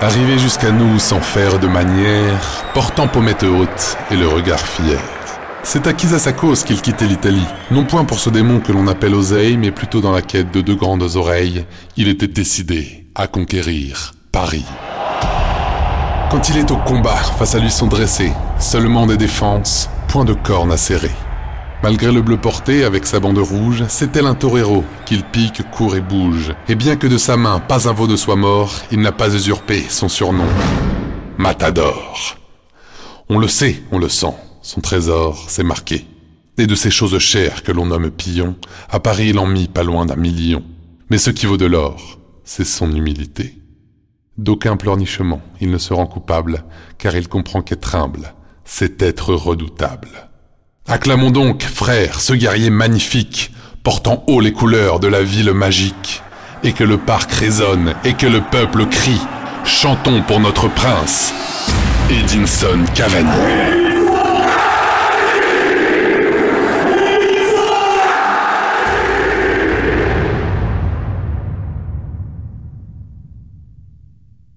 Arrivé jusqu'à nous sans faire de manière, portant pommette haute et le regard fier. C'est à sa cause qu'il quittait l'Italie, non point pour ce démon que l'on appelle oseille, mais plutôt dans la quête de deux grandes oreilles, il était décidé à conquérir Paris. Quand il est au combat, face à lui sont dressés seulement des défenses, point de cornes à serrer. Malgré le bleu porté avec sa bande rouge, c'est tel un torero qu'il pique, court et bouge. Et bien que de sa main pas un veau ne soit mort, il n'a pas usurpé son surnom. Matador. On le sait, on le sent, son trésor, c'est marqué. Et de ces choses chères que l'on nomme pillon, à Paris il en mit pas loin d'un million. Mais ce qui vaut de l'or, c'est son humilité. D'aucun pleurnichement, il ne se rend coupable, car il comprend qu'être humble, c'est être redoutable. Acclamons donc, frères, ce guerrier magnifique, portant haut les couleurs de la ville magique, et que le parc résonne, et que le peuple crie. Chantons pour notre prince, Edinson Cavani.